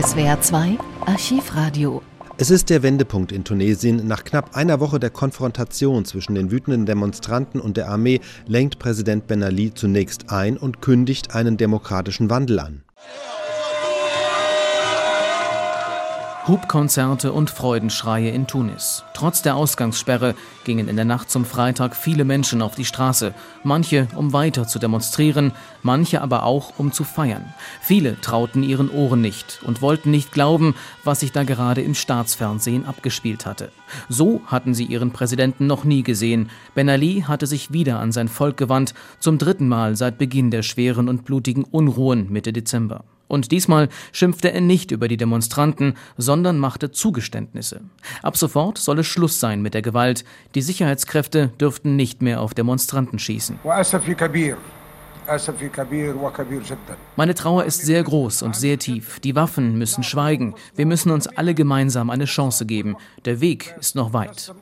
SWR 2 Archivradio. Es ist der Wendepunkt in Tunesien. Nach knapp einer Woche der Konfrontation zwischen den wütenden Demonstranten und der Armee lenkt Präsident Ben Ali zunächst ein und kündigt einen demokratischen Wandel an. Hubkonzerte und Freudenschreie in Tunis. Trotz der Ausgangssperre gingen in der Nacht zum Freitag viele Menschen auf die Straße, manche um weiter zu demonstrieren, manche aber auch um zu feiern. Viele trauten ihren Ohren nicht und wollten nicht glauben, was sich da gerade im Staatsfernsehen abgespielt hatte. So hatten sie ihren Präsidenten noch nie gesehen. Ben Ali hatte sich wieder an sein Volk gewandt, zum dritten Mal seit Beginn der schweren und blutigen Unruhen Mitte Dezember. Und diesmal schimpfte er nicht über die Demonstranten, sondern machte Zugeständnisse. Ab sofort solle Schluss sein mit der Gewalt. Die Sicherheitskräfte dürften nicht mehr auf Demonstranten schießen. Meine Trauer ist sehr groß und sehr tief. Die Waffen müssen schweigen. Wir müssen uns alle gemeinsam eine Chance geben. Der Weg ist noch weit.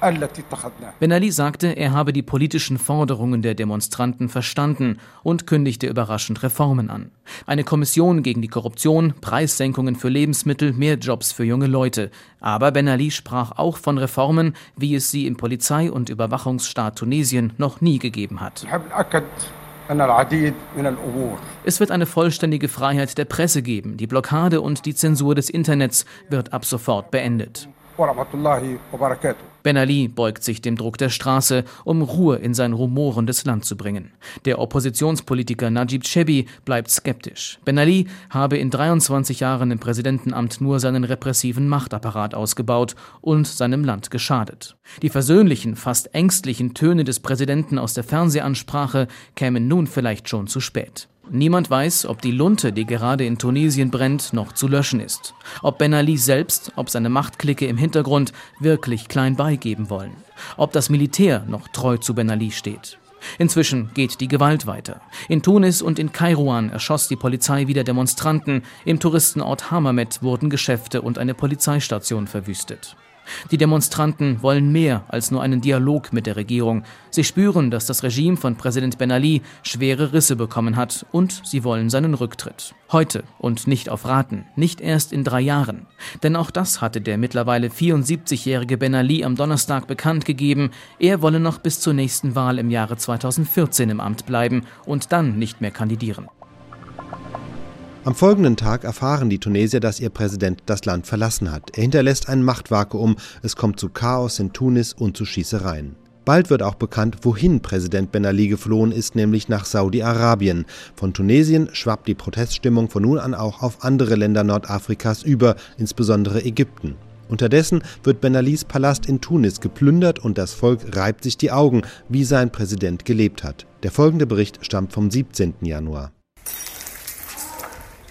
Ben Ali sagte, er habe die politischen Forderungen der Demonstranten verstanden und kündigte überraschend Reformen an. Eine Kommission gegen die Korruption, Preissenkungen für Lebensmittel, mehr Jobs für junge Leute. Aber Ben Ali sprach auch von Reformen, wie es sie im Polizei- und Überwachungsstaat Tunesien noch nie gegeben hat. Es wird eine vollständige Freiheit der Presse geben. Die Blockade und die Zensur des Internets wird ab sofort beendet. Ben Ali beugt sich dem Druck der Straße, um Ruhe in sein rumorendes Land zu bringen. Der Oppositionspolitiker Najib Chebi bleibt skeptisch. Ben Ali habe in 23 Jahren im Präsidentenamt nur seinen repressiven Machtapparat ausgebaut und seinem Land geschadet. Die versöhnlichen, fast ängstlichen Töne des Präsidenten aus der Fernsehansprache kämen nun vielleicht schon zu spät. Niemand weiß, ob die Lunte, die gerade in Tunesien brennt, noch zu löschen ist. Ob Ben Ali selbst, ob seine Machtklicke im Hintergrund wirklich klein beigeben wollen. Ob das Militär noch treu zu Ben Ali steht. Inzwischen geht die Gewalt weiter. In Tunis und in Kairouan erschoss die Polizei wieder Demonstranten. Im Touristenort Hammamet wurden Geschäfte und eine Polizeistation verwüstet. Die Demonstranten wollen mehr als nur einen Dialog mit der Regierung. Sie spüren, dass das Regime von Präsident Ben Ali schwere Risse bekommen hat und sie wollen seinen Rücktritt. Heute und nicht auf Raten, nicht erst in drei Jahren. Denn auch das hatte der mittlerweile 74-jährige Ben Ali am Donnerstag bekannt gegeben. Er wolle noch bis zur nächsten Wahl im Jahre 2014 im Amt bleiben und dann nicht mehr kandidieren. Am folgenden Tag erfahren die Tunesier, dass ihr Präsident das Land verlassen hat. Er hinterlässt ein Machtvakuum, es kommt zu Chaos in Tunis und zu Schießereien. Bald wird auch bekannt, wohin Präsident Ben Ali geflohen ist, nämlich nach Saudi-Arabien. Von Tunesien schwappt die Proteststimmung von nun an auch auf andere Länder Nordafrikas über, insbesondere Ägypten. Unterdessen wird Ben Alis Palast in Tunis geplündert und das Volk reibt sich die Augen, wie sein Präsident gelebt hat. Der folgende Bericht stammt vom 17. Januar.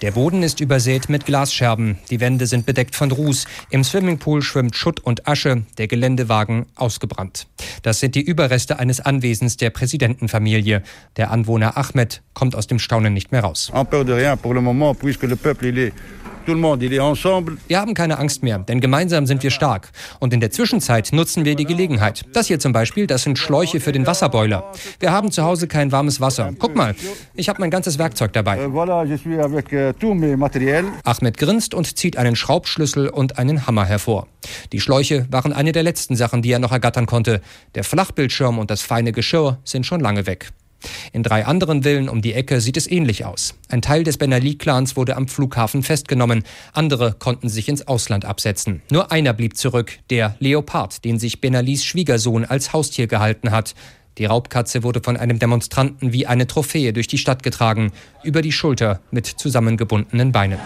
Der Boden ist übersät mit Glasscherben. Die Wände sind bedeckt von Ruß. Im Swimmingpool schwimmt Schutt und Asche. Der Geländewagen ausgebrannt. Das sind die Überreste eines Anwesens der Präsidentenfamilie. Der Anwohner Ahmed kommt aus dem Staunen nicht mehr raus. En peur de rien pour le moment, puisque le peuple il est wir haben keine Angst mehr, denn gemeinsam sind wir stark. Und in der Zwischenzeit nutzen wir die Gelegenheit. Das hier zum Beispiel, das sind Schläuche für den Wasserboiler. Wir haben zu Hause kein warmes Wasser. Guck mal, ich habe mein ganzes Werkzeug dabei. Euh, euh, Ahmed grinst und zieht einen Schraubschlüssel und einen Hammer hervor. Die Schläuche waren eine der letzten Sachen, die er noch ergattern konnte. Der Flachbildschirm und das feine Geschirr sind schon lange weg. In drei anderen Villen um die Ecke sieht es ähnlich aus. Ein Teil des Ben Ali-Clans wurde am Flughafen festgenommen. Andere konnten sich ins Ausland absetzen. Nur einer blieb zurück, der Leopard, den sich Ben Alis Schwiegersohn als Haustier gehalten hat. Die Raubkatze wurde von einem Demonstranten wie eine Trophäe durch die Stadt getragen, über die Schulter mit zusammengebundenen Beinen.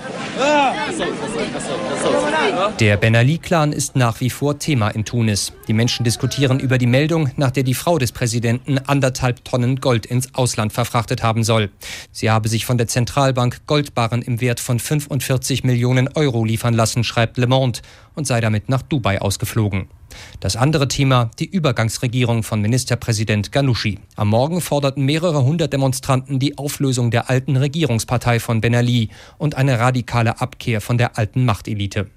Der Ben Ali-Clan ist nach wie vor Thema in Tunis. Die Menschen diskutieren über die Meldung, nach der die Frau des Präsidenten anderthalb Tonnen Gold ins Ausland verfrachtet haben soll. Sie habe sich von der Zentralbank Goldbarren im Wert von 45 Millionen Euro liefern lassen, schreibt Le Monde, und sei damit nach Dubai ausgeflogen. Das andere Thema, die Übergangsregierung von Ministerpräsident Ghanouchi. Am Morgen forderten mehrere hundert Demonstranten die Auflösung der alten Regierungspartei von Ben Ali und eine radikale Abkehr von der alten Machtelite.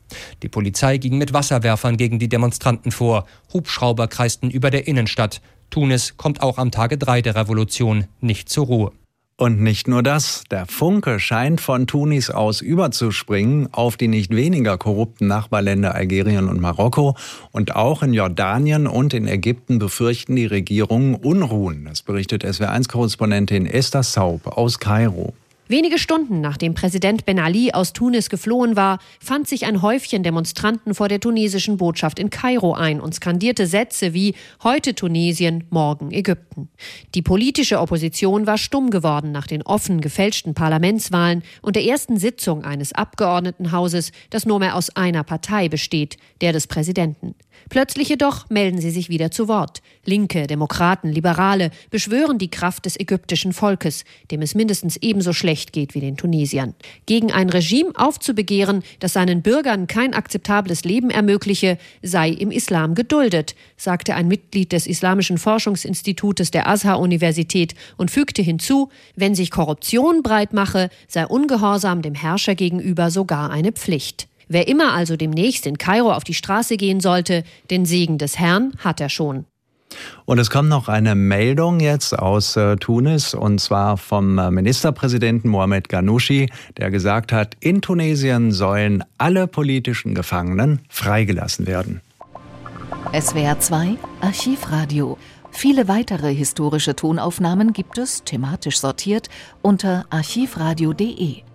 Die Polizei ging mit Wasserwerfern gegen die Demonstranten vor. Hubschrauber kreisten über der Innenstadt. Tunis kommt auch am Tage 3 der Revolution nicht zur Ruhe. Und nicht nur das, der Funke scheint von Tunis aus überzuspringen auf die nicht weniger korrupten Nachbarländer Algerien und Marokko. Und auch in Jordanien und in Ägypten befürchten die Regierungen Unruhen. Das berichtet SW1-Korrespondentin Esther Saub aus Kairo. Wenige Stunden nachdem Präsident Ben Ali aus Tunis geflohen war, fand sich ein Häufchen Demonstranten vor der tunesischen Botschaft in Kairo ein und skandierte Sätze wie heute Tunesien, morgen Ägypten. Die politische Opposition war stumm geworden nach den offen gefälschten Parlamentswahlen und der ersten Sitzung eines Abgeordnetenhauses, das nur mehr aus einer Partei besteht, der des Präsidenten. Plötzlich jedoch melden sie sich wieder zu Wort. Linke, Demokraten, Liberale beschwören die Kraft des ägyptischen Volkes, dem es mindestens ebenso schlecht geht wie den Tunesiern. Gegen ein Regime aufzubegehren, das seinen Bürgern kein akzeptables Leben ermögliche, sei im Islam geduldet, sagte ein Mitglied des Islamischen Forschungsinstitutes der Azhar-Universität und fügte hinzu, wenn sich Korruption breit mache, sei Ungehorsam dem Herrscher gegenüber sogar eine Pflicht. Wer immer also demnächst in Kairo auf die Straße gehen sollte, den Segen des Herrn hat er schon. Und es kommt noch eine Meldung jetzt aus äh, Tunis und zwar vom äh, Ministerpräsidenten Mohamed Ghanouchi, der gesagt hat, in Tunesien sollen alle politischen Gefangenen freigelassen werden. SWR 2 Archivradio. Viele weitere historische Tonaufnahmen gibt es, thematisch sortiert, unter archivradio.de.